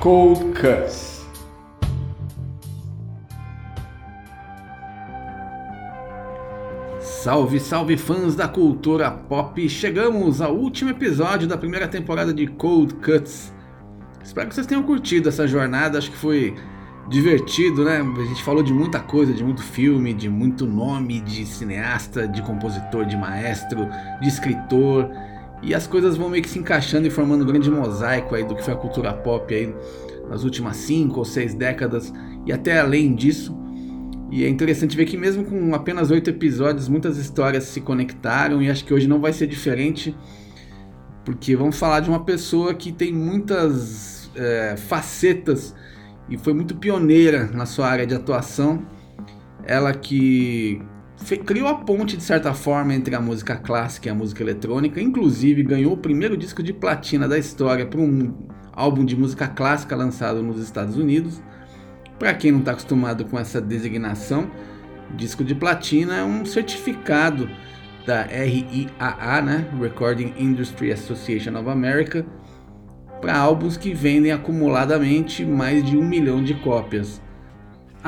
Cold Cuts. Salve, salve fãs da cultura pop! Chegamos ao último episódio da primeira temporada de Cold Cuts. Espero que vocês tenham curtido essa jornada, acho que foi divertido, né? A gente falou de muita coisa, de muito filme, de muito nome de cineasta, de compositor, de maestro, de escritor. E as coisas vão meio que se encaixando e formando um grande mosaico aí do que foi a cultura pop aí nas últimas cinco ou seis décadas e até além disso. E é interessante ver que mesmo com apenas oito episódios, muitas histórias se conectaram e acho que hoje não vai ser diferente, porque vamos falar de uma pessoa que tem muitas é, facetas e foi muito pioneira na sua área de atuação. Ela que criou a ponte de certa forma entre a música clássica e a música eletrônica, inclusive ganhou o primeiro disco de platina da história para um álbum de música clássica lançado nos Estados Unidos. Para quem não está acostumado com essa designação, disco de platina é um certificado da RIAA, né? Recording Industry Association of America, para álbuns que vendem acumuladamente mais de um milhão de cópias.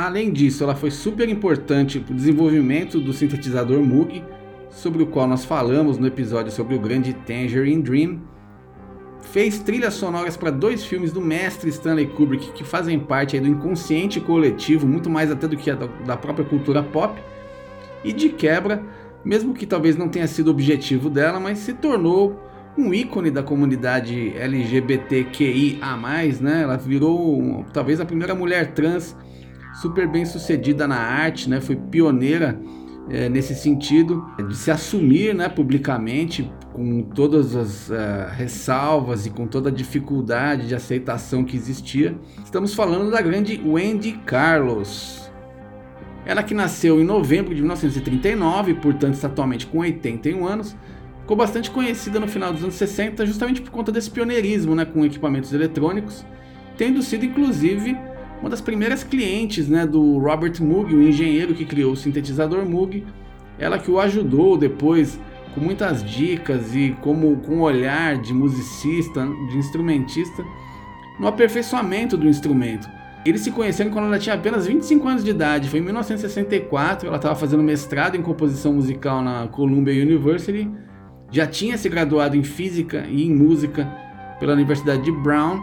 Além disso, ela foi super importante para o desenvolvimento do sintetizador Moog, sobre o qual nós falamos no episódio sobre o grande Tangerine Dream, fez trilhas sonoras para dois filmes do mestre Stanley Kubrick que fazem parte do inconsciente coletivo, muito mais até do que da própria cultura pop. E de quebra, mesmo que talvez não tenha sido o objetivo dela, mas se tornou um ícone da comunidade LGBTQIA+, né? Ela virou talvez a primeira mulher trans super bem sucedida na arte, né? Foi pioneira é, nesse sentido de se assumir, né, publicamente com todas as uh, ressalvas e com toda a dificuldade de aceitação que existia. Estamos falando da grande Wendy Carlos. Ela que nasceu em novembro de 1939, portanto está atualmente com 81 anos, ficou bastante conhecida no final dos anos 60 justamente por conta desse pioneirismo né, com equipamentos eletrônicos, tendo sido inclusive uma das primeiras clientes né, do Robert Moog, o engenheiro que criou o sintetizador Moog, ela que o ajudou depois com muitas dicas e como com um olhar de musicista, de instrumentista, no aperfeiçoamento do instrumento. Eles se conheceram quando ela tinha apenas 25 anos de idade, foi em 1964, ela estava fazendo mestrado em composição musical na Columbia University, já tinha se graduado em física e em música pela Universidade de Brown,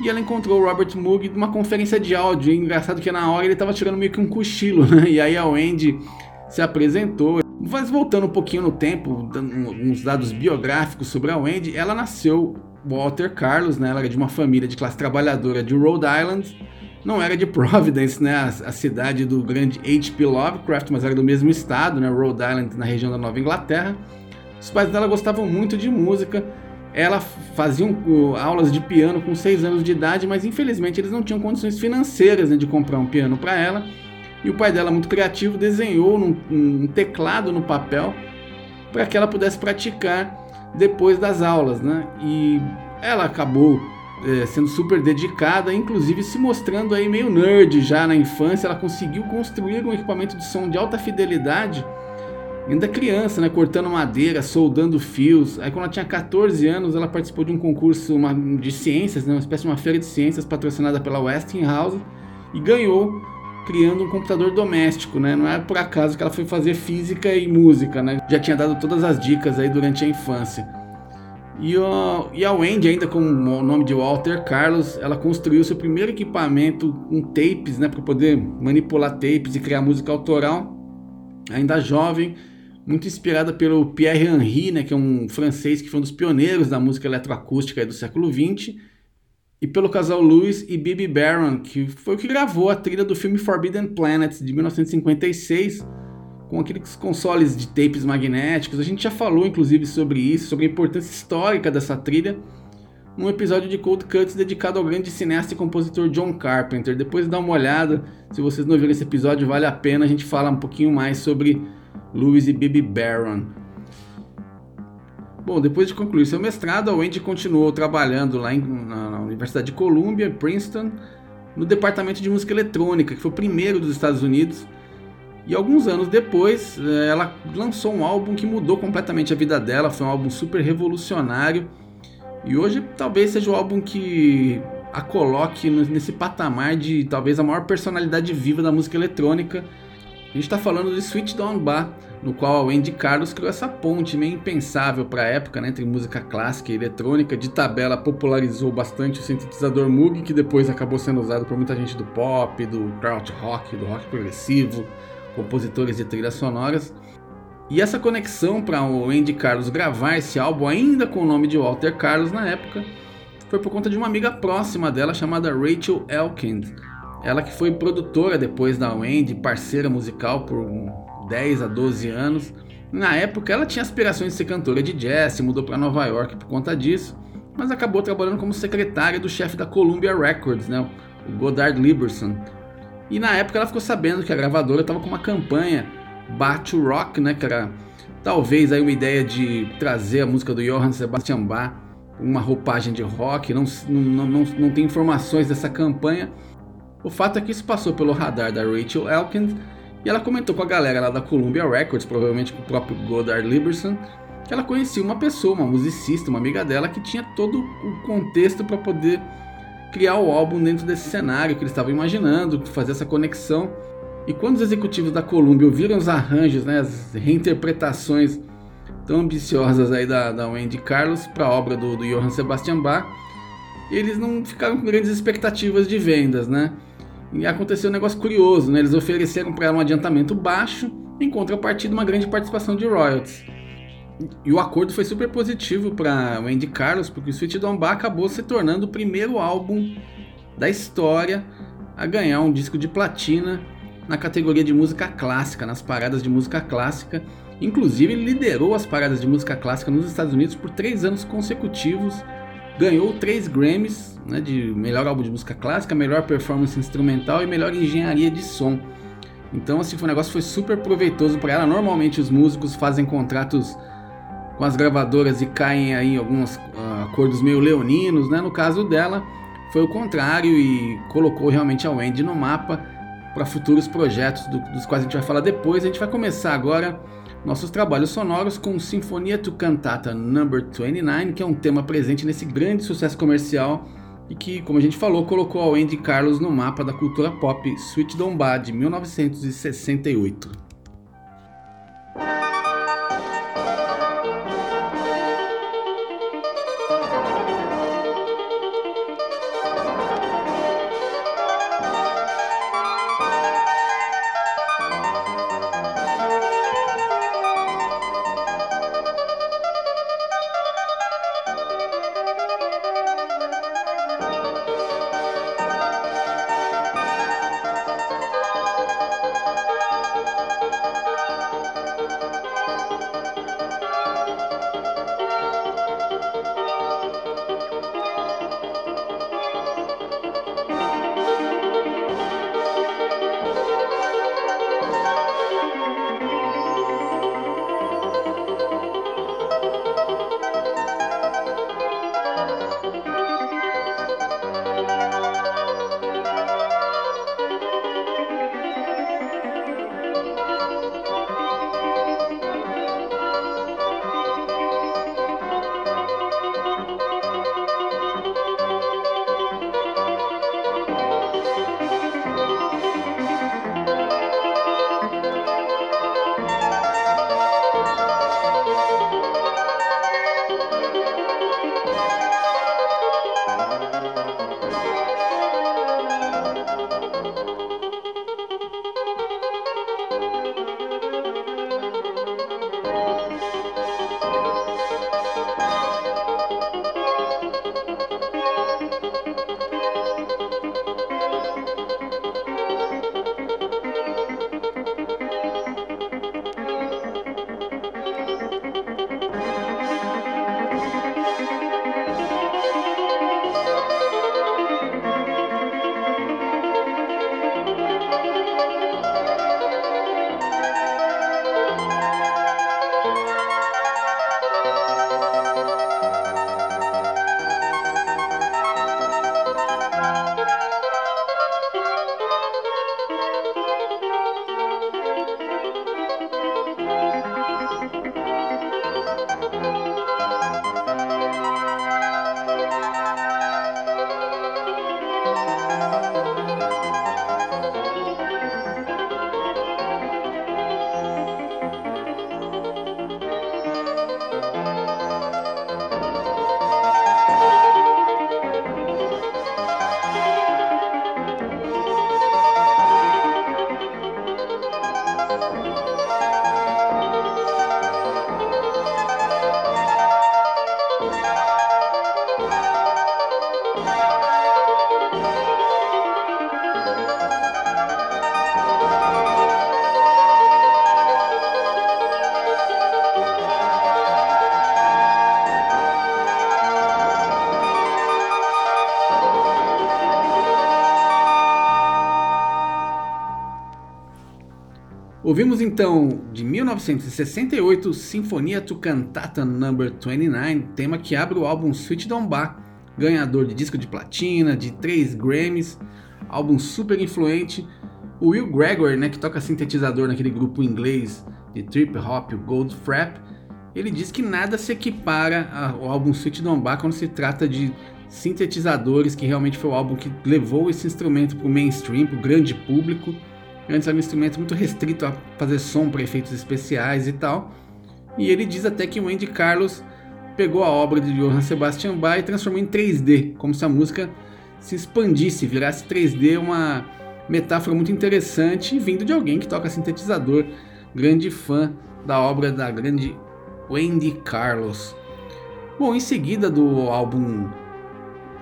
e ela encontrou o Robert Moog numa conferência de áudio. E engraçado que na hora ele estava tirando meio que um cochilo, né? E aí a Wendy se apresentou. Mas voltando um pouquinho no tempo, dando uns dados biográficos sobre a Wendy, ela nasceu Walter Carlos, né? Ela era de uma família de classe trabalhadora de Rhode Island. Não era de Providence, né? A, a cidade do grande H.P. Lovecraft, mas era do mesmo estado, né? Rhode Island, na região da Nova Inglaterra. Os pais dela gostavam muito de música. Ela fazia um, aulas de piano com 6 anos de idade, mas infelizmente eles não tinham condições financeiras né, de comprar um piano para ela. E o pai dela, muito criativo, desenhou num, um teclado no papel para que ela pudesse praticar depois das aulas, né? E ela acabou é, sendo super dedicada, inclusive se mostrando aí meio nerd já na infância. Ela conseguiu construir um equipamento de som de alta fidelidade ainda criança, né, cortando madeira, soldando fios. Aí quando ela tinha 14 anos, ela participou de um concurso uma, de ciências, né, uma espécie de uma feira de ciências patrocinada pela Westinghouse e ganhou criando um computador doméstico, né? Não é por acaso que ela foi fazer física e música, né? Já tinha dado todas as dicas aí durante a infância. E, o, e a Wendy, ainda com o nome de Walter Carlos, ela construiu seu primeiro equipamento com tapes, né? Para poder manipular tapes e criar música autoral. Ainda jovem, muito inspirada pelo Pierre Henry, né? Que é um francês que foi um dos pioneiros da música eletroacústica do século XX e pelo casal Lewis e Bibi Baron, que foi o que gravou a trilha do filme Forbidden Planet de 1956, com aqueles consoles de tapes magnéticos. A gente já falou inclusive sobre isso, sobre a importância histórica dessa trilha, num episódio de Cold Cuts dedicado ao grande cineasta e compositor John Carpenter. Depois dá uma olhada, se vocês não viram esse episódio, vale a pena a gente falar um pouquinho mais sobre Louis e Bibi Barron. Bom, depois de concluir seu mestrado, a Wendy continuou trabalhando lá em, na, na Universidade de Columbia, Princeton, no departamento de música eletrônica, que foi o primeiro dos Estados Unidos. E alguns anos depois, eh, ela lançou um álbum que mudou completamente a vida dela, foi um álbum super revolucionário. E hoje talvez seja o álbum que a coloque nesse patamar de talvez a maior personalidade viva da música eletrônica. A gente está falando de Sweet Down Bar, no qual o Andy Carlos criou essa ponte meio impensável para a época né, entre música clássica e eletrônica. De tabela popularizou bastante o sintetizador Moog, que depois acabou sendo usado por muita gente do pop, do crowd rock, do rock progressivo, compositores de trilhas sonoras. E essa conexão para o Andy Carlos gravar esse álbum ainda com o nome de Walter Carlos na época foi por conta de uma amiga próxima dela chamada Rachel Elkind. Ela que foi produtora depois da Wendy, parceira musical por 10 a 12 anos. Na época ela tinha aspirações de ser cantora de jazz, mudou para Nova York por conta disso, mas acabou trabalhando como secretária do chefe da Columbia Records, né, o Goddard Liberson. E na época ela ficou sabendo que a gravadora estava com uma campanha Bate Rock, né, que era talvez aí uma ideia de trazer a música do Johann Sebastian Bach, uma roupagem de rock, não, não, não, não tem informações dessa campanha. O fato é que isso passou pelo radar da Rachel Elkind e ela comentou com a galera lá da Columbia Records, provavelmente com o próprio Goddard Liberson, que ela conhecia uma pessoa, uma musicista, uma amiga dela, que tinha todo o contexto para poder criar o álbum dentro desse cenário que eles estavam imaginando, fazer essa conexão. E quando os executivos da Columbia ouviram os arranjos, né, as reinterpretações tão ambiciosas aí da, da Wendy Carlos para a obra do, do Johann Sebastian Bach, eles não ficaram com grandes expectativas de vendas, né? E aconteceu um negócio curioso, né? Eles ofereceram para ela um adiantamento baixo, em contrapartida uma grande participação de royalties. E o acordo foi super positivo para o Andy Carlos, porque o Sweet Don Bar acabou se tornando o primeiro álbum da história a ganhar um disco de platina na categoria de música clássica, nas paradas de música clássica. Inclusive, ele liderou as paradas de música clássica nos Estados Unidos por três anos consecutivos ganhou três Grammys né, de melhor álbum de música clássica, melhor performance instrumental e melhor engenharia de som. Então, assim, foi um negócio foi super proveitoso para ela. Normalmente os músicos fazem contratos com as gravadoras e caem aí em alguns uh, acordos meio leoninos, né? No caso dela, foi o contrário e colocou realmente a Wendy no mapa para futuros projetos do, dos quais a gente vai falar depois. A gente vai começar agora nossos trabalhos sonoros com Sinfonia to Cantata Number 29, que é um tema presente nesse grande sucesso comercial e que, como a gente falou, colocou a Andy Carlos no mapa da cultura pop Sweet Domba de 1968. Ouvimos então de 1968 Sinfonia to Cantata No. 29, tema que abre o álbum Sweet Don't Bar, ganhador de disco de platina, de 3 Grammys, álbum super influente. O Will Gregor, né, que toca sintetizador naquele grupo inglês de trip hop, o Gold Frap, ele diz que nada se equipara ao álbum Sweet Don't Bar quando se trata de sintetizadores, que realmente foi o álbum que levou esse instrumento para o mainstream, para o grande público. Antes era um instrumento muito restrito a fazer som para efeitos especiais e tal. E ele diz até que o Andy Carlos pegou a obra de Johann Sebastian Bach e transformou em 3D, como se a música se expandisse, virasse 3D, uma metáfora muito interessante, vindo de alguém que toca sintetizador, grande fã da obra da grande Wendy Carlos. Bom, em seguida do álbum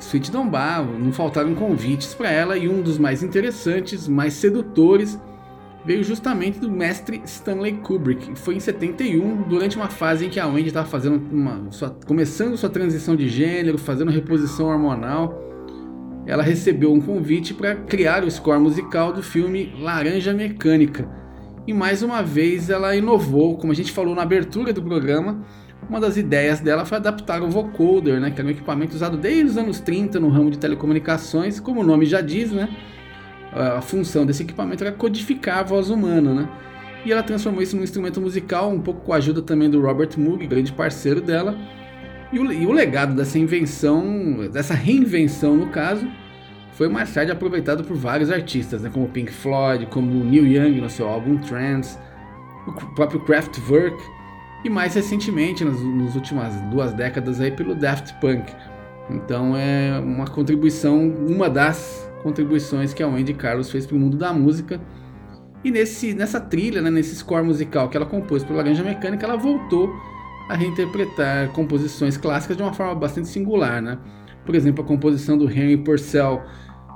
Sweet Dombar, não faltaram convites para ela e um dos mais interessantes, mais sedutores, veio justamente do mestre Stanley Kubrick. Foi em 71, durante uma fase em que a Wendy estava fazendo uma, sua, começando sua transição de gênero, fazendo reposição hormonal. Ela recebeu um convite para criar o score musical do filme Laranja Mecânica. E mais uma vez ela inovou, como a gente falou na abertura do programa, uma das ideias dela foi adaptar o vocoder, né, que era um equipamento usado desde os anos 30 no ramo de telecomunicações, como o nome já diz, né, a função desse equipamento era codificar a voz humana, né, e ela transformou isso num instrumento musical, um pouco com a ajuda também do Robert Moog, grande parceiro dela, e o, e o legado dessa invenção, dessa reinvenção no caso, foi mais tarde aproveitado por vários artistas, né, como Pink Floyd, como Neil Young no seu álbum Trance, o próprio Kraftwerk, e mais recentemente, nas, nas últimas duas décadas, aí, pelo Daft Punk. Então é uma contribuição, uma das contribuições que a Wendy Carlos fez para o mundo da música. E nesse, nessa trilha, né, nesse score musical que ela compôs para Laranja Mecânica, ela voltou a reinterpretar composições clássicas de uma forma bastante singular. Né? Por exemplo, a composição do Henry Purcell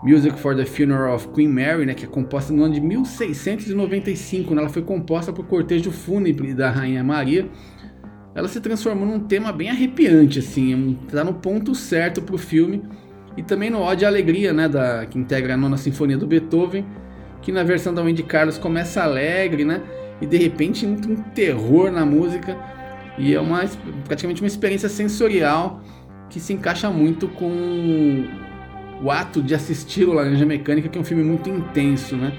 Music for the Funeral of Queen Mary, né, que é composta no ano de 1695, né, ela foi composta por cortejo fúnebre da Rainha Maria. Ela se transformou num tema bem arrepiante, assim, tá no ponto certo para o filme. E também no Ode à Alegria, né, da, que integra a nona sinfonia do Beethoven, que na versão da Wendy Carlos começa alegre, né, e de repente entra um terror na música. E é uma, praticamente uma experiência sensorial que se encaixa muito com o ato de assistir o Laranja Mecânica, que é um filme muito intenso, né?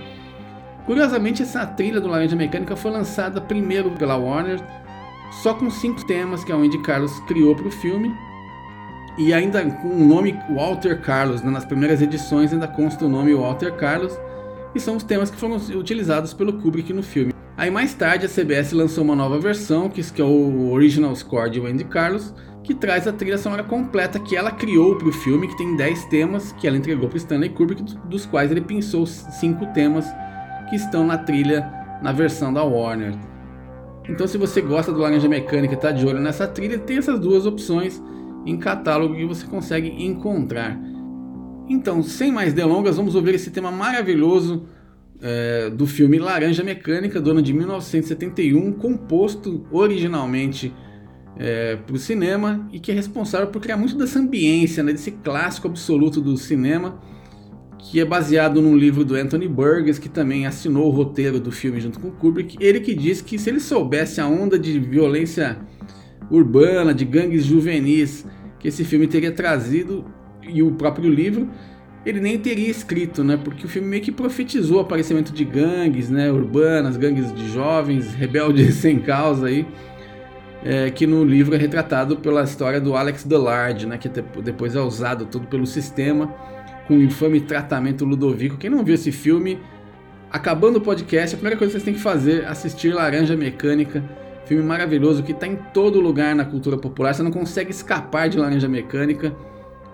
Curiosamente, essa trilha do Laranja Mecânica foi lançada primeiro pela Warner, só com cinco temas que a Wendy Carlos criou para o filme, e ainda com o nome Walter Carlos, né? nas primeiras edições ainda consta o nome Walter Carlos, e são os temas que foram utilizados pelo Kubrick no filme. Aí mais tarde a CBS lançou uma nova versão, que é o Original Score de Wendy Carlos, que traz a trilha sonora completa que ela criou para o filme, que tem 10 temas que ela entregou para Stanley Kubrick, dos quais ele pensou 5 temas que estão na trilha na versão da Warner. Então, se você gosta do Laranja Mecânica e está de olho nessa trilha, tem essas duas opções em catálogo que você consegue encontrar. Então, sem mais delongas, vamos ouvir esse tema maravilhoso é, do filme Laranja Mecânica, do ano de 1971, composto originalmente é, para o cinema e que é responsável por criar muito dessa ambiência, né, desse clássico absoluto do cinema, que é baseado num livro do Anthony Burgess, que também assinou o roteiro do filme junto com Kubrick. Ele que disse que se ele soubesse a onda de violência urbana, de gangues juvenis que esse filme teria trazido e o próprio livro, ele nem teria escrito, né? Porque o filme meio que profetizou o aparecimento de gangues, né, urbanas, gangues de jovens, rebeldes sem causa aí é, que no livro é retratado pela história do Alex Delarge, né, que depois é usado todo pelo sistema com o infame tratamento Ludovico. Quem não viu esse filme, acabando o podcast, a primeira coisa que vocês têm que fazer é assistir Laranja Mecânica, filme maravilhoso que está em todo lugar na cultura popular. Você não consegue escapar de Laranja Mecânica.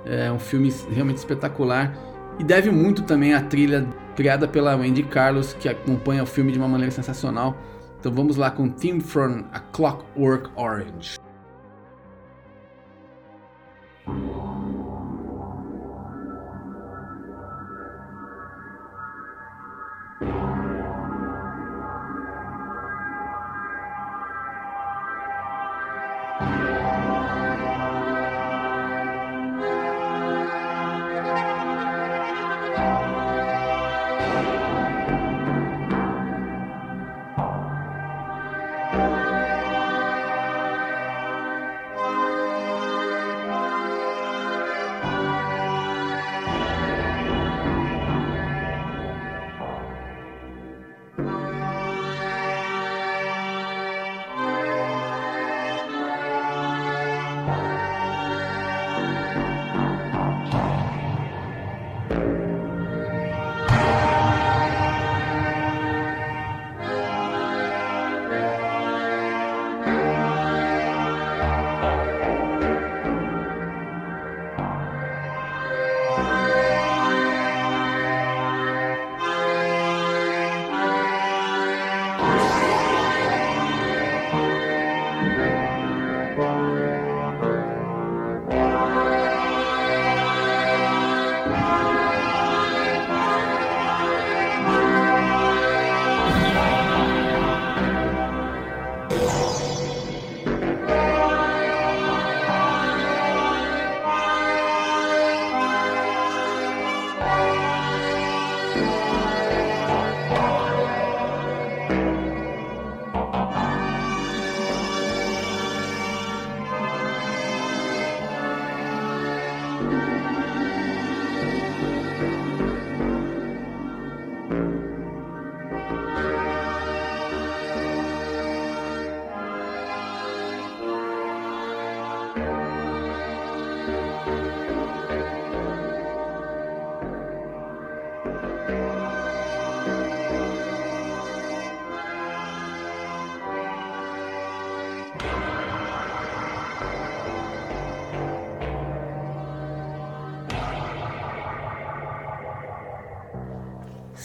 É um filme realmente espetacular e deve muito também à trilha criada pela Wendy Carlos, que acompanha o filme de uma maneira sensacional. Então vamos lá com Theme from A Clockwork Orange.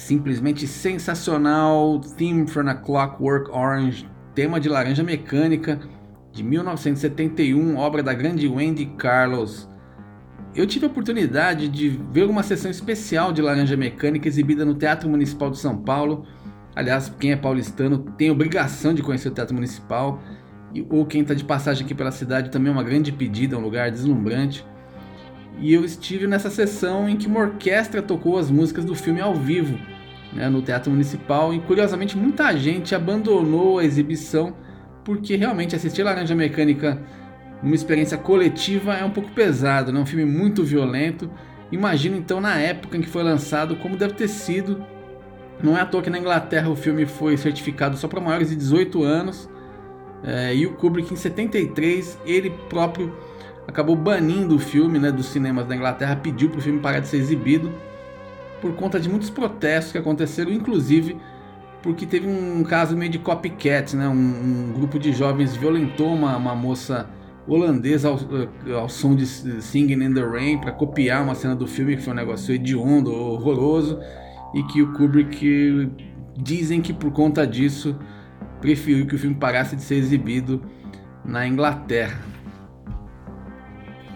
Simplesmente sensacional Theme from a Clockwork Orange, tema de Laranja Mecânica de 1971, obra da grande Wendy Carlos. Eu tive a oportunidade de ver uma sessão especial de Laranja Mecânica exibida no Teatro Municipal de São Paulo. Aliás, quem é paulistano tem obrigação de conhecer o Teatro Municipal, ou quem está de passagem aqui pela cidade também é uma grande pedida, um lugar deslumbrante. E eu estive nessa sessão em que uma orquestra tocou as músicas do filme ao vivo né, no Teatro Municipal e curiosamente muita gente abandonou a exibição porque realmente assistir Laranja Mecânica numa experiência coletiva é um pouco pesado, né? um filme muito violento. Imagino então na época em que foi lançado como deve ter sido. Não é à toa que na Inglaterra o filme foi certificado só para maiores de 18 anos. É, e o Kubrick em 73 ele próprio acabou banindo o filme né, dos cinemas da Inglaterra, pediu para o filme parar de ser exibido por conta de muitos protestos que aconteceram, inclusive porque teve um caso meio de copycat, né? Um, um grupo de jovens violentou uma, uma moça holandesa ao, ao, som de Singing in the Rain para copiar uma cena do filme que foi um negócio hediondo, horroroso, e que o Kubrick dizem que por conta disso preferiu que o filme parasse de ser exibido na Inglaterra.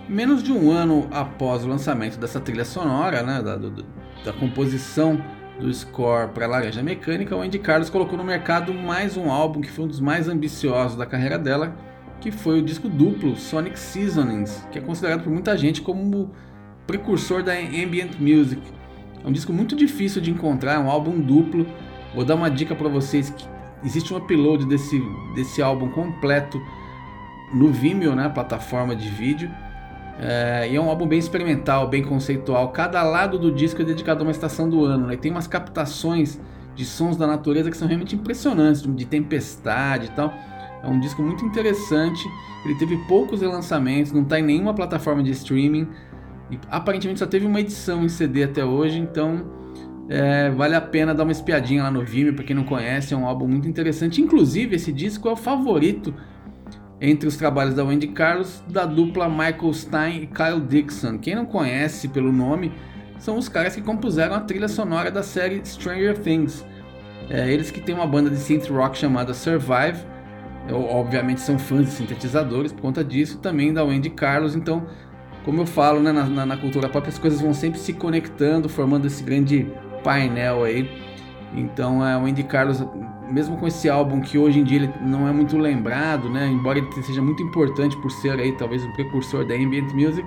Menos de um ano após o lançamento dessa trilha sonora, né, da, do, da composição do score para Laranja Mecânica, o Andy Carlos colocou no mercado mais um álbum que foi um dos mais ambiciosos da carreira dela, que foi o disco duplo Sonic Seasonings, que é considerado por muita gente como precursor da ambient music. É um disco muito difícil de encontrar, é um álbum duplo. Vou dar uma dica para vocês que existe um upload desse, desse álbum completo no Vimeo, né, plataforma de vídeo. É, e é um álbum bem experimental, bem conceitual. Cada lado do disco é dedicado a uma estação do ano. Né? Tem umas captações de sons da natureza que são realmente impressionantes, de tempestade e tal. É um disco muito interessante. Ele teve poucos relançamentos, não está em nenhuma plataforma de streaming. E aparentemente só teve uma edição em CD até hoje, então é, vale a pena dar uma espiadinha lá no Vimeo para quem não conhece. É um álbum muito interessante. Inclusive, esse disco é o favorito entre os trabalhos da Wendy Carlos, da dupla Michael Stein e Kyle Dixon. Quem não conhece pelo nome, são os caras que compuseram a trilha sonora da série Stranger Things. É, eles que têm uma banda de synth rock chamada Survive, eu, obviamente são fãs de sintetizadores por conta disso, também da Wendy Carlos, então, como eu falo né, na, na, na cultura pop, as coisas vão sempre se conectando, formando esse grande painel aí. Então, é, Wendy Carlos mesmo com esse álbum que hoje em dia ele não é muito lembrado, né? Embora ele seja muito importante por ser aí talvez o precursor da ambient music,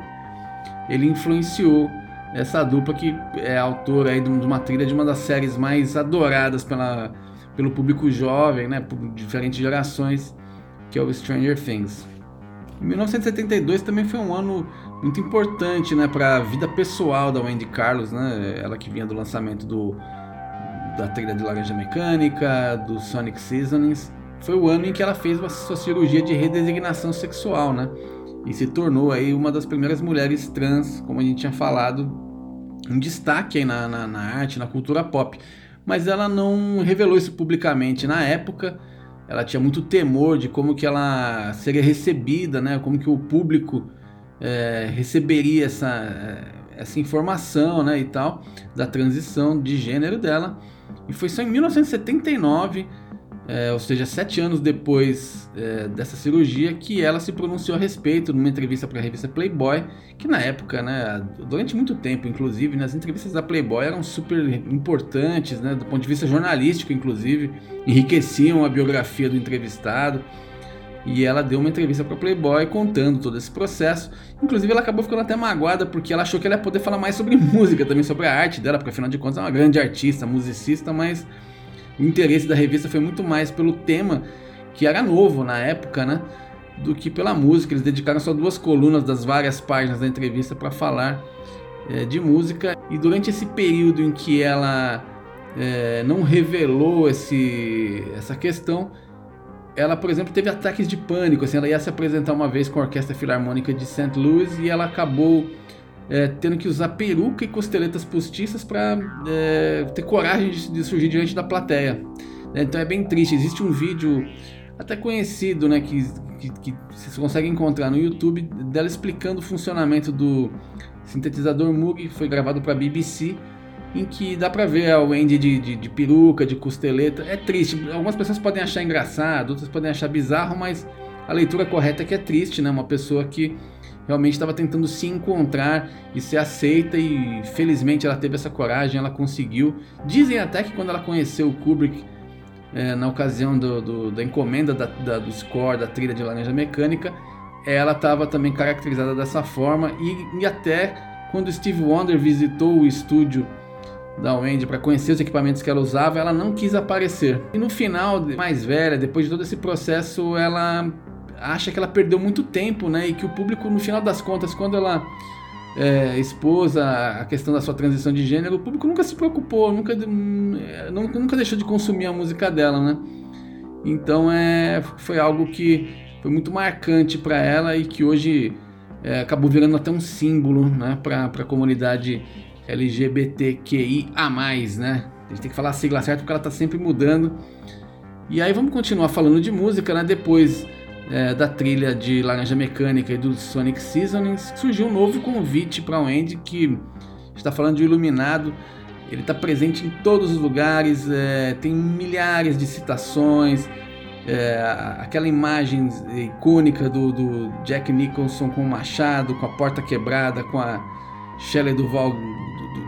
ele influenciou essa dupla que é autora aí de uma trilha de uma das séries mais adoradas pela, pelo público jovem, né? Por diferentes gerações, que é o Stranger Things. 1972 também foi um ano muito importante, né, para a vida pessoal da Wendy Carlos, né? Ela que vinha do lançamento do da trilha de Laranja Mecânica, do Sonic Seasonings, foi o ano em que ela fez a sua cirurgia de redesignação sexual, né? E se tornou aí uma das primeiras mulheres trans, como a gente tinha falado, um destaque aí na, na, na arte, na cultura pop. Mas ela não revelou isso publicamente na época. Ela tinha muito temor de como que ela seria recebida, né? Como que o público é, receberia essa, essa informação, né? E tal da transição de gênero dela. E foi só em 1979, é, ou seja, sete anos depois é, dessa cirurgia, que ela se pronunciou a respeito numa entrevista para a revista Playboy, que na época, né, durante muito tempo, inclusive, né, as entrevistas da Playboy eram super importantes, né, do ponto de vista jornalístico, inclusive, enriqueciam a biografia do entrevistado. E ela deu uma entrevista para Playboy contando todo esse processo. Inclusive, ela acabou ficando até magoada porque ela achou que ela ia poder falar mais sobre música, também sobre a arte dela, porque afinal de contas é uma grande artista, musicista, mas o interesse da revista foi muito mais pelo tema que era novo na época, né? do que pela música. Eles dedicaram só duas colunas das várias páginas da entrevista para falar é, de música. E durante esse período em que ela é, não revelou esse, essa questão, ela, por exemplo, teve ataques de pânico. Assim, ela ia se apresentar uma vez com a Orquestra Filarmônica de St. Louis e ela acabou é, tendo que usar peruca e costeletas postiças para é, ter coragem de, de, surgir diante da plateia. Então é bem triste. Existe um vídeo até conhecido, né, que, que, que você consegue encontrar no YouTube, dela explicando o funcionamento do sintetizador Moog, foi gravado para a BBC, em que dá para ver a Wendy de, de, de, peruca, de costeleta. É triste. Algumas pessoas podem achar engraçado, outras podem achar bizarro, mas a leitura correta é que é triste, né? Uma pessoa que realmente estava tentando se encontrar e ser aceita e felizmente ela teve essa coragem, ela conseguiu. Dizem até que quando ela conheceu o Kubrick é, na ocasião do, do, da encomenda da, da, do score da trilha de Laranja Mecânica, ela estava também caracterizada dessa forma e, e até quando Steve Wonder visitou o estúdio da Wendy para conhecer os equipamentos que ela usava, ela não quis aparecer. E no final, mais velha, depois de todo esse processo, ela acha que ela perdeu muito tempo, né? E que o público, no final das contas, quando ela é, expôs a, a, questão da sua transição de gênero, o público nunca se preocupou, nunca, é, nunca, nunca deixou de consumir a música dela, né? Então é, foi algo que foi muito marcante para ela e que hoje é, acabou virando até um símbolo né, para a comunidade LGBTQIA+, né? A gente tem que falar a sigla certa porque ela está sempre mudando. E aí vamos continuar falando de música, né? Depois é, da trilha de Laranja Mecânica e do Sonic Seasonings, surgiu um novo convite para o Andy que está falando de Iluminado. Ele está presente em todos os lugares, é, tem milhares de citações. É, aquela imagem icônica do, do, Jack Nicholson com o machado, com a porta quebrada, com a Shelley Duval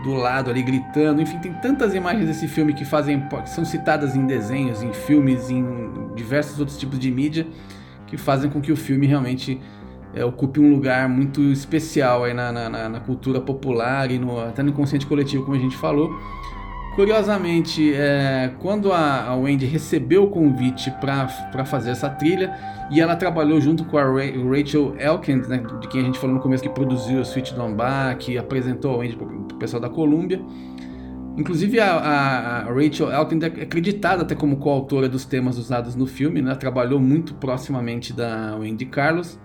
do, do, lado ali gritando. Enfim, tem tantas imagens desse filme que fazem que são citadas em desenhos, em filmes, em diversos outros tipos de mídia que fazem com que o filme realmente é, ocupe um lugar muito especial aí na, na, na, cultura popular e no, até no inconsciente coletivo, como a gente falou. Curiosamente, é, quando a, a, Wendy recebeu o convite para fazer essa trilha, e ela trabalhou junto com a Rachel Elkind, né, de quem a gente falou no começo, que produziu Switch Don't Back, que apresentou a Wendy para o pessoal da Columbia. Inclusive a, a, a Rachel Elkind é acreditada até como coautora dos temas usados no filme, né? Trabalhou muito proximamente da Wendy Carlos.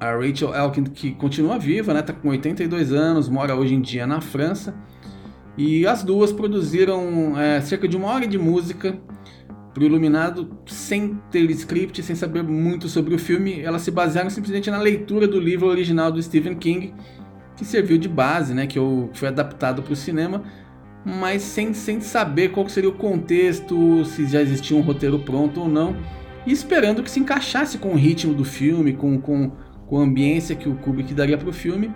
A Rachel Elkind que continua viva, né? Tá com 82 anos, mora hoje em dia na França. E as duas produziram é, cerca de uma hora de música para o Iluminado sem ter script, sem saber muito sobre o filme. Elas se basearam simplesmente na leitura do livro original do Stephen King, que serviu de base, né? Que foi adaptado para o cinema mas sem, sem saber qual seria o contexto, se já existia um roteiro pronto ou não, e esperando que se encaixasse com o ritmo do filme, com, com, com a ambiência que o Kubrick daria para o filme.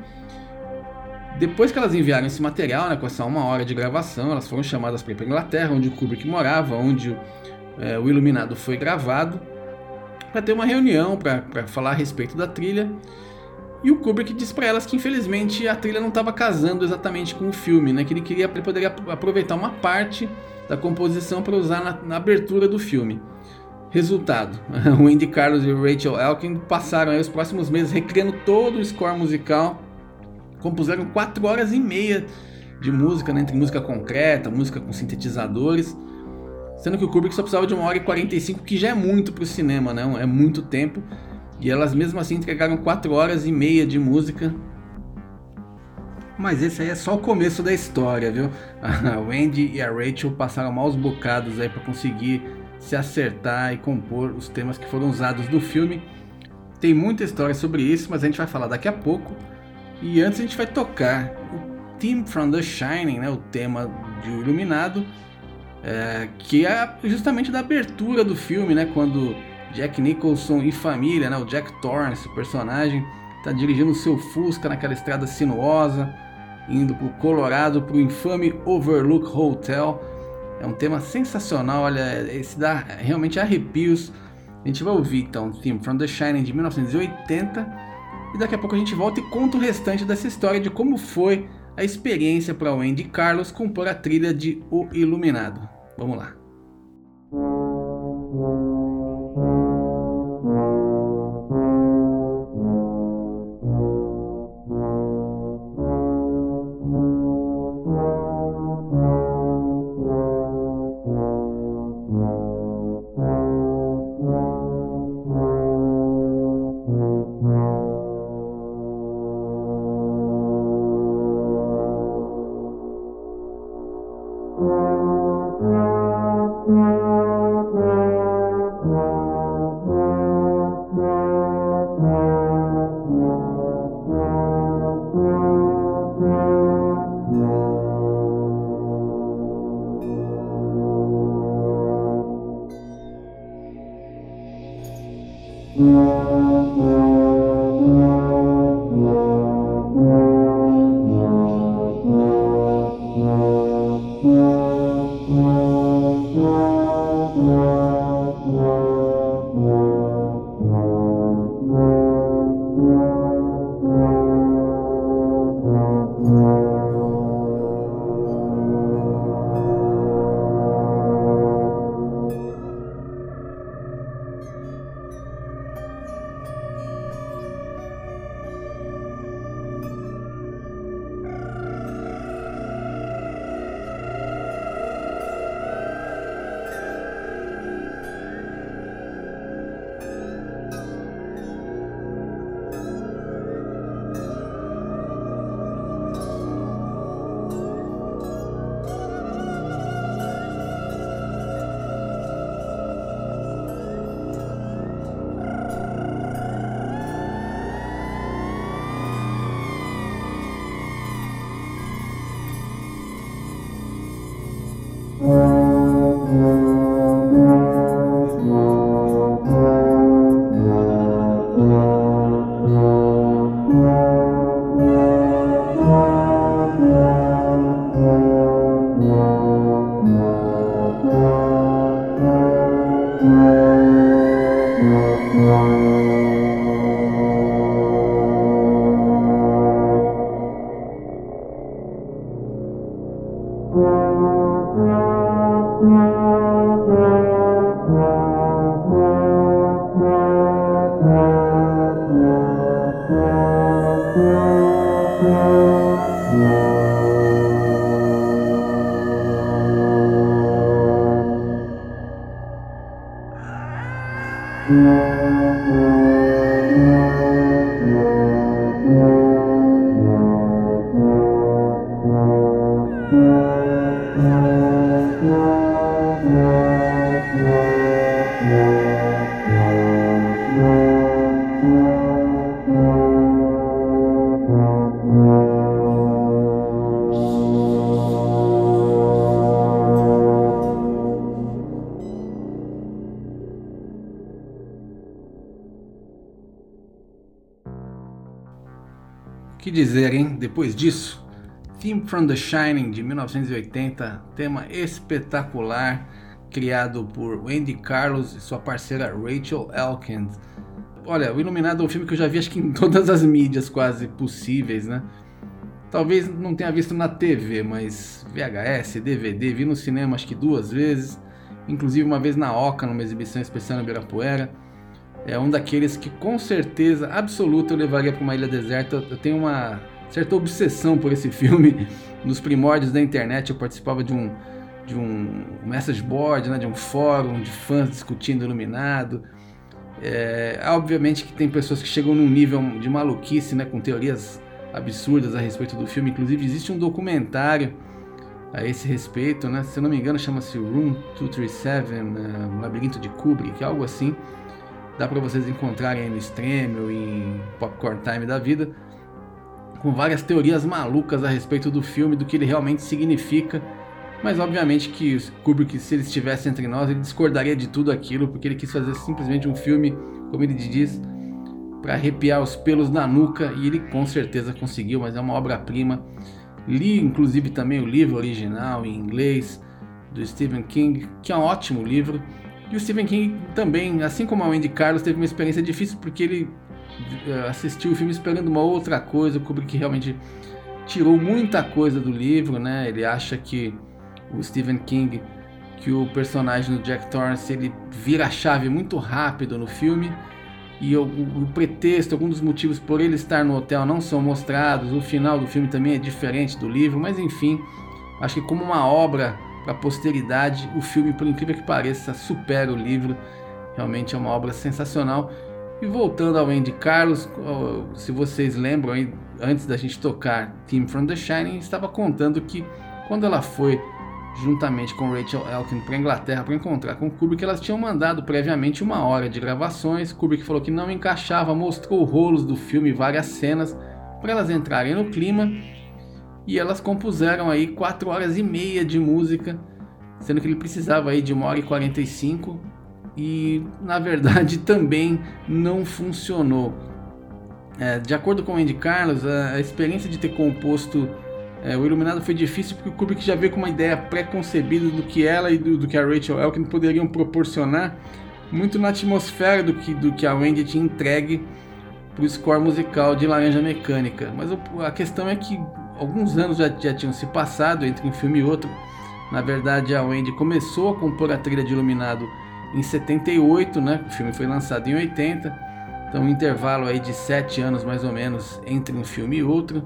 Depois que elas enviaram esse material, né, com essa uma hora de gravação, elas foram chamadas para ir para Inglaterra, onde o Kubrick morava, onde é, o Iluminado foi gravado, para ter uma reunião para falar a respeito da trilha. E o Kubrick disse para elas que infelizmente a trilha não estava casando exatamente com o filme, né? Que ele queria ele poderia aproveitar uma parte da composição para usar na, na, abertura do filme. Resultado: o Andy Carlos e o Rachel Elkin passaram os próximos meses recriando todo o score musical, compuseram 4 horas e meia de música, né? entre música concreta, música com sintetizadores, sendo que o Kubrick só precisava de uma hora e 45, que já é muito para o cinema, né? É muito tempo. E elas mesmo assim entregaram 4 horas e meia de música. Mas esse aí é só o começo da história, viu? A Wendy e a Rachel passaram maus bocados aí para conseguir se acertar e compor os temas que foram usados no filme. Tem muita história sobre isso, mas a gente vai falar daqui a pouco. E antes a gente vai tocar o Theme from the Shining, né? o tema de O Iluminado, é, que é justamente da abertura do filme, né? Quando Jack Nicholson e família, né? O Jack Torrance, o personagem, está dirigindo o seu Fusca naquela estrada sinuosa, indo para o Colorado, para o infame Overlook Hotel. É um tema sensacional, olha, esse dá realmente arrepios. A gente vai ouvir então o theme From the Shining de 1980 e daqui a pouco a gente volta e conta o restante dessa história de como foi a experiência para o Andy Carlos compor a trilha de O Iluminado. Vamos lá. Que dizer, hein? Depois disso, Theme from The Shining de 1980, tema espetacular, criado por Wendy Carlos e sua parceira Rachel Elkins. Olha, O Iluminado é um filme que eu já vi acho que em todas as mídias quase possíveis, né? Talvez não tenha visto na TV, mas VHS, DVD, vi no cinema acho que duas vezes, inclusive uma vez na Oca, numa exibição especial no Ibirapuera é um daqueles que com certeza absoluta eu levaria para uma ilha deserta. Eu tenho uma certa obsessão por esse filme. Nos primórdios da internet eu participava de um de um message board, né, de um fórum de fãs discutindo Iluminado. É, obviamente que tem pessoas que chegam num nível de maluquice, né, com teorias absurdas a respeito do filme. Inclusive existe um documentário a esse respeito, né? Se eu não me engano chama-se Room 237, uh, Labirinto de Kubrick, algo assim dá para vocês encontrarem no Stream ou em Popcorn Time da vida, com várias teorias malucas a respeito do filme, do que ele realmente significa. Mas obviamente que Kubrick, se ele estivesse entre nós, ele discordaria de tudo aquilo, porque ele quis fazer simplesmente um filme, como ele diz, para arrepiar os pelos na nuca, e ele com certeza conseguiu, mas é uma obra-prima. Li inclusive também o livro original em inglês do Stephen King, que é um ótimo livro. E o Stephen King também, assim como a Wendy Carlos, teve uma experiência difícil porque ele eh, assistiu o filme esperando uma outra coisa. O Kubrick realmente tirou muita coisa do livro, né? Ele acha que o Stephen King, que o personagem do Jack Torrance, ele vira a chave muito rápido no filme. E o, o, pretexto, alguns dos motivos por ele estar no hotel não são mostrados. O final do filme também é diferente do livro, mas enfim, acho que como uma obra para a posteridade. O filme, por incrível que pareça, supera o livro. Realmente é uma obra sensacional. E voltando ao Andy Carlos, se vocês lembram, antes da gente tocar Team from the Shining, estava contando que quando ela foi juntamente com Rachel Elkin para Inglaterra para encontrar com Kubrick, elas tinham mandado previamente uma hora de gravações. Kubrick falou que não encaixava, mostrou rolos do filme, várias cenas para elas entrarem no clima e elas compuseram aí 4 horas e meia de música, sendo que ele precisava aí de 1 hora e 45 e na verdade também não funcionou. É, de acordo com o Andy Carlos, a, a experiência de ter composto é, o Iluminado foi difícil porque o Kubrick já veio com uma ideia pré-concebida do que ela e do, do, que a Rachel Elkin poderiam proporcionar, muito na atmosfera do que, do que a Wendy tinha entregue para o score musical de Laranja Mecânica. Mas a questão é que alguns anos já, já tinham se passado entre um filme e outro. Na verdade, a Wendy começou a compor a trilha de Iluminado em 78, né? O filme foi lançado em 80, então um intervalo aí de sete anos mais ou menos entre um filme e outro.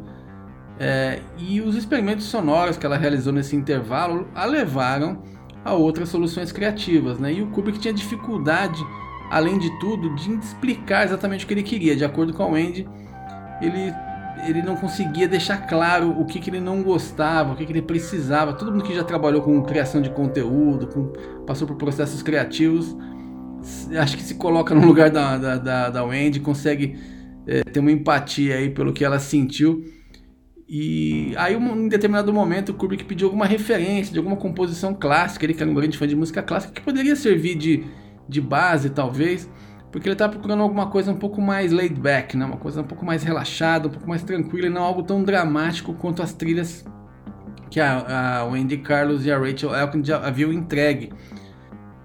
É, e os experimentos sonoros que ela realizou nesse intervalo a levaram a outras soluções criativas, né? E o Kubrick tinha dificuldade, além de tudo, de explicar exatamente o que ele queria. De acordo com a Wendy, ele ele não conseguia deixar claro o que, que ele não gostava, o que, que ele precisava. Todo mundo que já trabalhou com criação de conteúdo, com, passou por processos criativos, acho que se coloca no lugar da, da, da, da Wendy, consegue é, ter uma empatia aí pelo que ela sentiu. E aí, um, em determinado momento, o Kubrick pediu alguma referência de alguma composição clássica, ele que era um grande fã de música clássica, que poderia servir de, de base, talvez porque ele está procurando alguma coisa um pouco mais laid back, né? uma coisa um pouco mais relaxada, um pouco mais tranquila e não algo tão dramático quanto as trilhas que a, a Wendy Carlos e a Rachel Elkin já haviam entregue.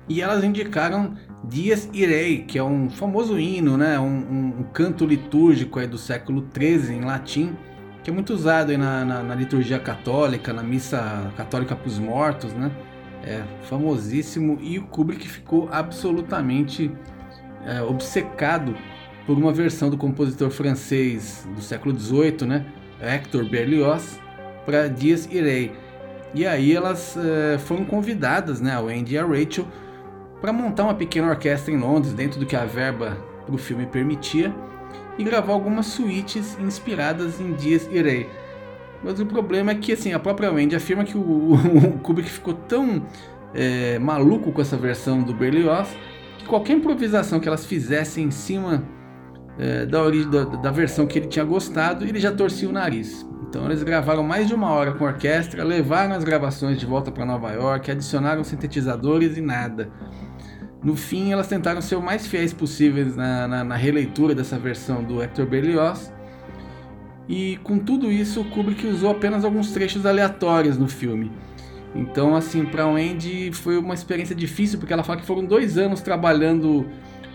E elas indicaram Dias Irei, que é um famoso hino, né? um, um, um canto litúrgico aí do século XIII em latim, que é muito usado aí na, na, na liturgia católica, na missa católica para os mortos, né? É famosíssimo e o Kubrick ficou absolutamente é, obcecado por uma versão do compositor francês do século XVIII, né, Hector Berlioz, para Dias Irei. E aí elas uh, foram convidadas, né, a Wendy e a Rachel, para montar uma pequena orquestra em Londres, dentro do que a verba para o filme permitia, e gravar algumas suítes inspiradas em Dias Irei. Mas o problema é que assim, a própria Wendy afirma que o, o Kubrick ficou tão é, maluco com essa versão do Berlioz qualquer improvisação que elas fizessem em cima é, da, da, da, versão que ele tinha gostado, ele já torcia o nariz. Então eles gravaram mais de uma hora com a orquestra, levaram as gravações de volta para Nova York, adicionaram sintetizadores e nada. No fim, elas tentaram ser o mais fiéis possíveis na, na, na releitura dessa versão do Hector Berlioz. E com tudo isso, o Kubrick usou apenas alguns trechos aleatórios no filme. Então, assim, para Wendy foi uma experiência difícil, porque ela fala que foram dois anos trabalhando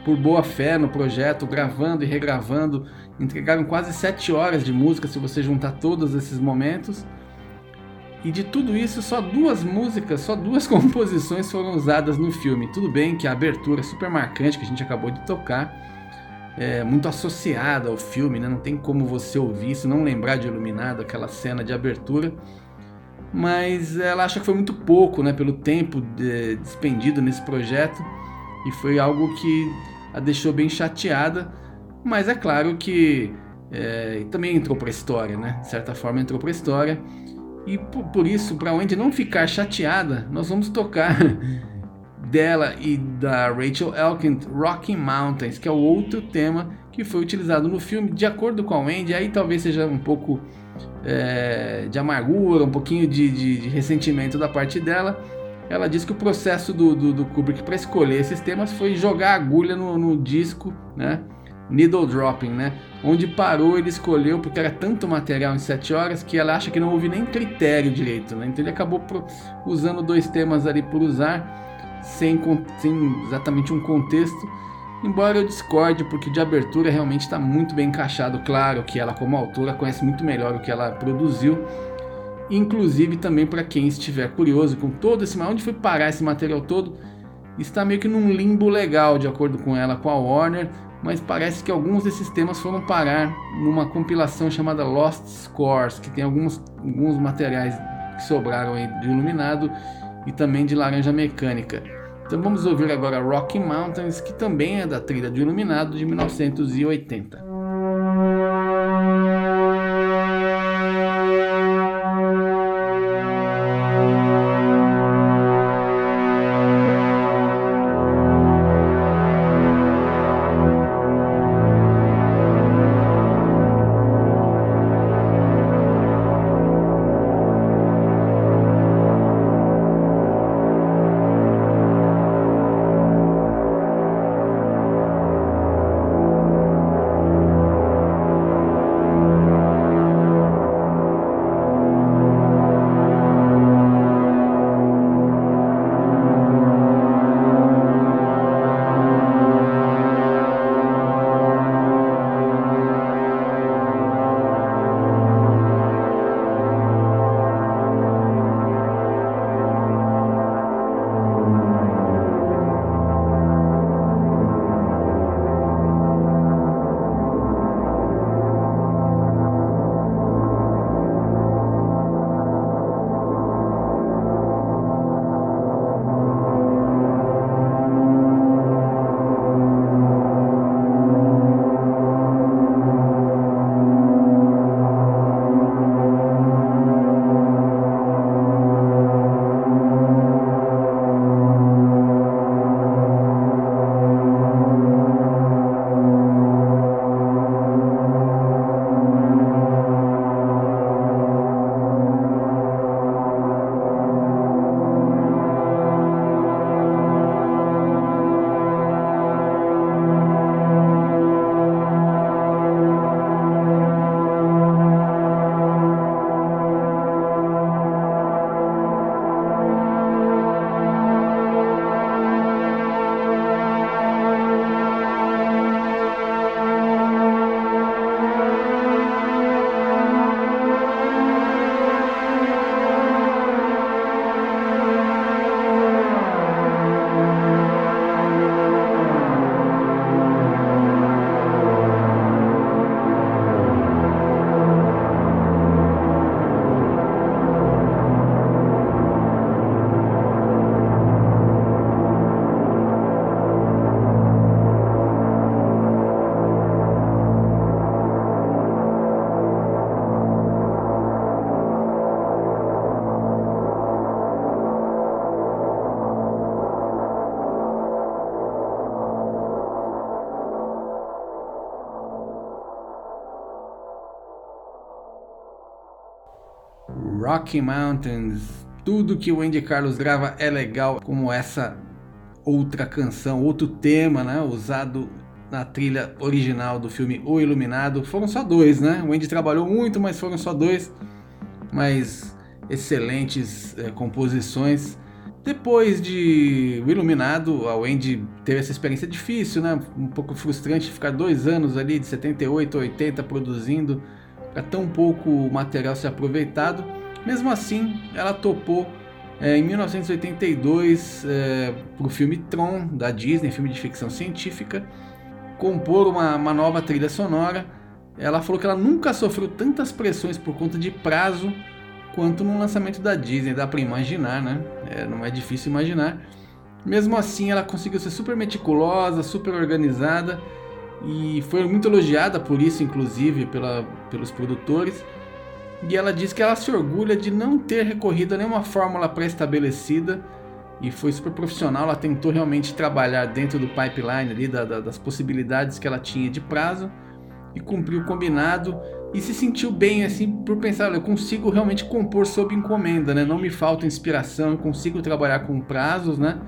por boa fé no projeto, gravando e regravando. Entregaram quase sete horas de música, se você juntar todos esses momentos. E de tudo isso, só duas músicas, só duas composições foram usadas no filme. Tudo bem que a abertura é super marcante que a gente acabou de tocar, é muito associada ao filme, né? não tem como você ouvir isso, não lembrar de Iluminado, aquela cena de abertura. Mas ela acha que foi muito pouco, né, pelo tempo de, despendido nesse projeto, e foi algo que a deixou bem chateada. Mas é claro que é, também entrou para a história, né? De certa forma entrou para a história. E por, por isso, para Wendy não ficar chateada, nós vamos tocar dela e da Rachel Elkind, Rocky Mountains, que é o outro tema que foi utilizado no filme. De acordo com a Wendy, aí talvez seja um pouco é, de amargura, um pouquinho de, de, de, ressentimento da parte dela. Ela diz que o processo do, do, do Kubrick para escolher esses temas foi jogar agulha no, no disco, né? needle dropping, né? Onde parou, ele escolheu, porque era tanto material em 7 horas que ela acha que não houve nem critério direito, né? Então ele acabou usando dois temas ali por usar, sem, sem exatamente um contexto. Embora eu discorde, porque de abertura realmente está muito bem encaixado, claro que ela, como autora, conhece muito melhor o que ela produziu. Inclusive também para quem estiver curioso com todo esse, onde foi parar esse material todo, está meio que num limbo legal, de acordo com ela, com a Warner, mas parece que alguns desses temas foram parar numa compilação chamada Lost Scores, que tem alguns, alguns materiais que sobraram aí de Iluminado e também de Laranja Mecânica. Então vamos ouvir agora Rocky Mountains, que também é da trilha de Iluminado de 1980. Rocky Mountains. Tudo que o Andy Carlos grava é legal, como essa outra canção, outro tema, né, usado na trilha original do filme O Iluminado. Foram só dois, né? O Andy trabalhou muito, mas foram só dois. Mas excelentes é, composições. Depois de O Iluminado, a Wendy teve essa experiência difícil, né? Um pouco frustrante ficar dois anos ali, de 78 a 80, produzindo para tão pouco material ser aproveitado. Mesmo assim, ela topou é, em 1982 é, para o filme Tron da Disney, filme de ficção científica, compor uma, uma nova trilha sonora. Ela falou que ela nunca sofreu tantas pressões por conta de prazo quanto no lançamento da Disney, dá para imaginar, né? É, não é difícil imaginar. Mesmo assim, ela conseguiu ser super meticulosa, super organizada e foi muito elogiada por isso, inclusive, pela, pelos produtores. E ela diz que ela se orgulha de não ter recorrido a nenhuma fórmula pré-estabelecida e foi super profissional. Ela tentou realmente trabalhar dentro do pipeline ali, da, da, das possibilidades que ela tinha de prazo e cumpriu o combinado e se sentiu bem assim por pensar, eu consigo realmente compor sob encomenda, né? Não me falta inspiração, eu consigo trabalhar com prazos, né?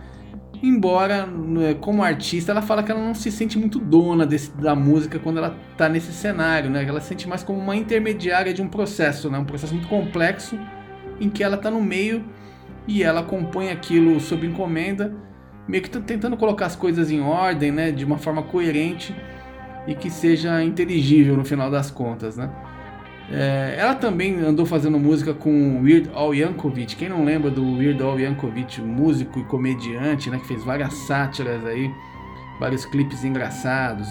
Embora, né, como artista, ela fala que ela não se sente muito dona desse, da música quando ela está nesse cenário, né? Ela se sente mais como uma intermediária de um processo, né? Um processo muito complexo em que ela está no meio e ela compõe aquilo sob encomenda, meio que tentando colocar as coisas em ordem, né? De uma forma coerente e que seja inteligível no final das contas, né? É, ela também andou fazendo música com Weird Al Yankovic. Quem não lembra do Weird Al Yankovic, músico e comediante, né, que fez várias sátiras aí, vários clipes engraçados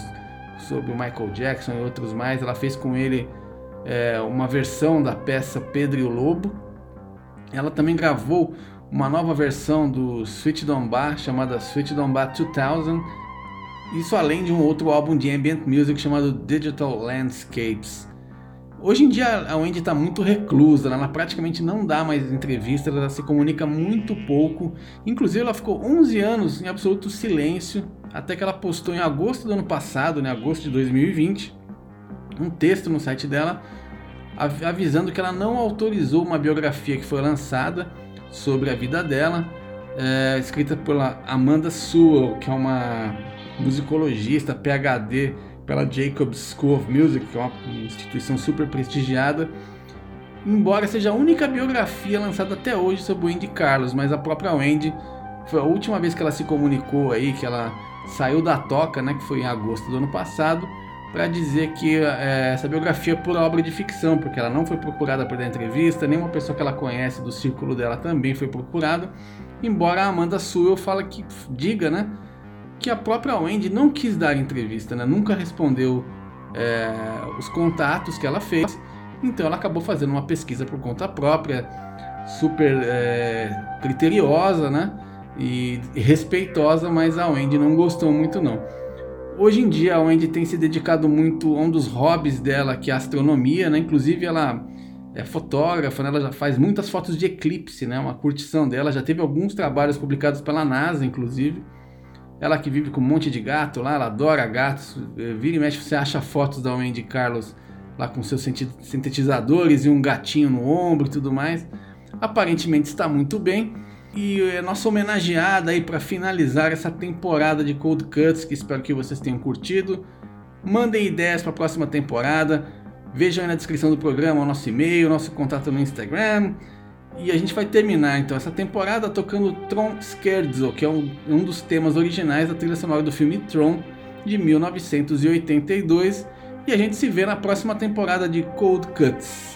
sobre o Michael Jackson e outros mais. Ela fez com ele é, uma versão da peça Pedro e o Lobo. Ela também gravou uma nova versão do Sweet Dombar chamada Sweet Dombar 2000 isso além de um outro álbum de ambient music chamado Digital Landscapes. Hoje em dia a Wendy está muito reclusa, ela praticamente não dá mais entrevistas, ela se comunica muito pouco. Inclusive ela ficou 11 anos em absoluto silêncio, até que ela postou em agosto do ano passado, né, agosto de 2020, um texto no site dela avisando que ela não autorizou uma biografia que foi lançada sobre a vida dela, é, escrita pela Amanda Sewell, que é uma musicologista, PhD pela Jacobs School of Music, que é uma instituição super prestigiada. Embora seja a única biografia lançada até hoje sobre o Wendy Carlos, mas a própria Wendy foi a última vez que ela se comunicou aí, que ela saiu da toca, né, que foi em agosto do ano passado, para dizer que é, essa biografia é por obra de ficção, porque ela não foi procurada para dar entrevista, nenhuma pessoa que ela conhece do círculo dela também foi procurada, embora a Amanda Sewell fala que diga, né, que a própria Wendy não quis dar entrevista, né? nunca respondeu é, os contatos que ela fez, então ela acabou fazendo uma pesquisa por conta própria, super é, criteriosa, né? E, respeitosa, mas a Wendy não gostou muito não. Hoje em dia a Wendy tem se dedicado muito a um dos hobbies dela, que é a astronomia, né? Inclusive ela é fotógrafa, né? ela já faz muitas fotos de eclipse, né? Uma curtição dela, já teve alguns trabalhos publicados pela NASA, inclusive. Ela que vive com um monte de gato lá, ela adora gatos. Eh, vira e mexe, você acha fotos da Wendy Carlos lá com seus sintetizadores e um gatinho no ombro e tudo mais. Aparentemente está muito bem. E é nossa homenageada aí para finalizar essa temporada de Cold Cuts, que espero que vocês tenham curtido. Mandem ideias para a próxima temporada. Vejam aí na descrição do programa o nosso e-mail, nosso contato no Instagram. E a gente vai terminar então essa temporada tocando Tron Scherzo, que é um, um dos temas originais da trilha sonora do filme Tron de 1982. E a gente se vê na próxima temporada de Cold Cuts.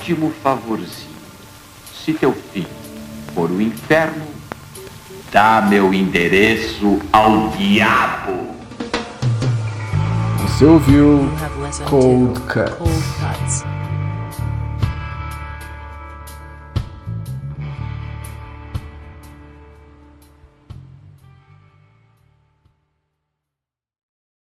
Último favorzinho. Se teu filho for o inferno, dá meu endereço ao diabo. Você ouviu Cold Cuts.